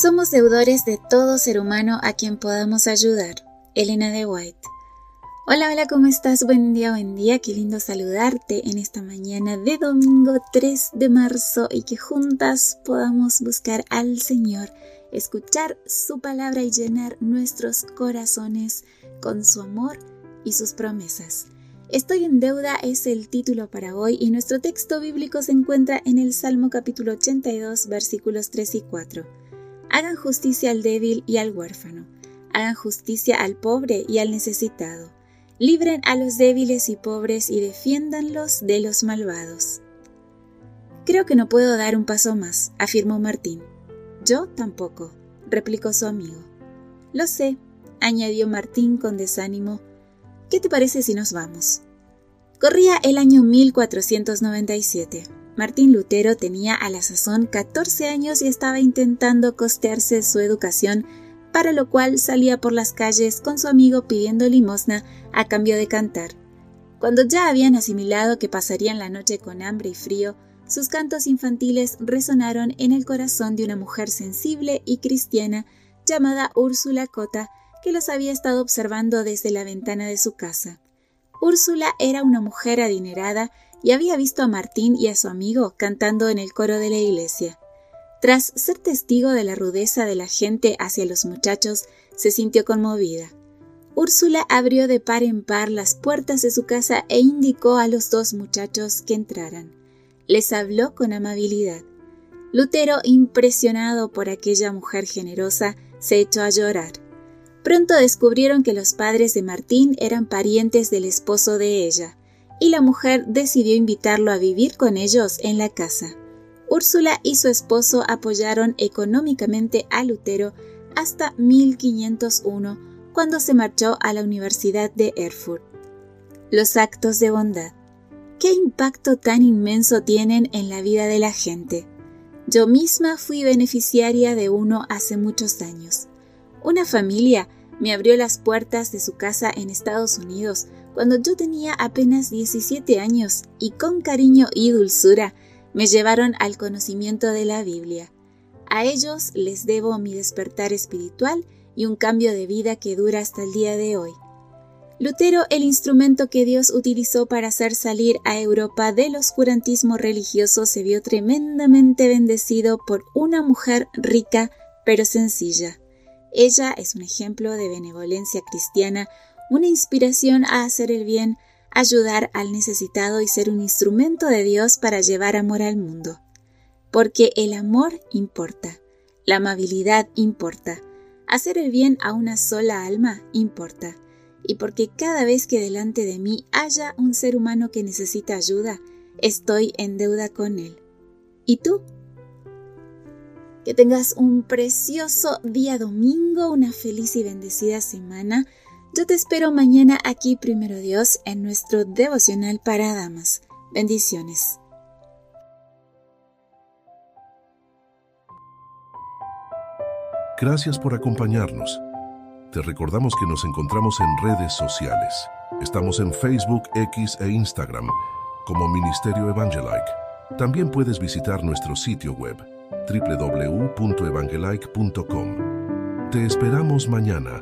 Somos deudores de todo ser humano a quien podamos ayudar. Elena de White. Hola, hola, ¿cómo estás? Buen día, buen día. Qué lindo saludarte en esta mañana de domingo 3 de marzo y que juntas podamos buscar al Señor, escuchar su palabra y llenar nuestros corazones con su amor y sus promesas. Estoy en deuda es el título para hoy y nuestro texto bíblico se encuentra en el Salmo capítulo 82 versículos 3 y 4. Hagan justicia al débil y al huérfano. Hagan justicia al pobre y al necesitado. Libren a los débiles y pobres y defiéndanlos de los malvados. Creo que no puedo dar un paso más, afirmó Martín. Yo tampoco, replicó su amigo. Lo sé, añadió Martín con desánimo. ¿Qué te parece si nos vamos? Corría el año 1497. Martín Lutero tenía a la sazón 14 años y estaba intentando costearse su educación, para lo cual salía por las calles con su amigo pidiendo limosna a cambio de cantar. Cuando ya habían asimilado que pasarían la noche con hambre y frío, sus cantos infantiles resonaron en el corazón de una mujer sensible y cristiana llamada Úrsula Cota, que los había estado observando desde la ventana de su casa. Úrsula era una mujer adinerada y había visto a Martín y a su amigo cantando en el coro de la iglesia. Tras ser testigo de la rudeza de la gente hacia los muchachos, se sintió conmovida. Úrsula abrió de par en par las puertas de su casa e indicó a los dos muchachos que entraran. Les habló con amabilidad. Lutero, impresionado por aquella mujer generosa, se echó a llorar. Pronto descubrieron que los padres de Martín eran parientes del esposo de ella y la mujer decidió invitarlo a vivir con ellos en la casa. Úrsula y su esposo apoyaron económicamente a Lutero hasta 1501, cuando se marchó a la Universidad de Erfurt. Los actos de bondad. ¿Qué impacto tan inmenso tienen en la vida de la gente? Yo misma fui beneficiaria de uno hace muchos años. Una familia me abrió las puertas de su casa en Estados Unidos cuando yo tenía apenas 17 años y con cariño y dulzura me llevaron al conocimiento de la Biblia. A ellos les debo mi despertar espiritual y un cambio de vida que dura hasta el día de hoy. Lutero, el instrumento que Dios utilizó para hacer salir a Europa del oscurantismo religioso, se vio tremendamente bendecido por una mujer rica pero sencilla. Ella es un ejemplo de benevolencia cristiana una inspiración a hacer el bien, ayudar al necesitado y ser un instrumento de Dios para llevar amor al mundo. Porque el amor importa, la amabilidad importa, hacer el bien a una sola alma importa, y porque cada vez que delante de mí haya un ser humano que necesita ayuda, estoy en deuda con él. ¿Y tú? Que tengas un precioso día domingo, una feliz y bendecida semana yo te espero mañana aquí, primero Dios, en nuestro devocional para damas. Bendiciones. Gracias por acompañarnos. Te recordamos que nos encontramos en redes sociales. Estamos en Facebook, X e Instagram como Ministerio Evangelike. También puedes visitar nuestro sitio web www.evangelike.com. Te esperamos mañana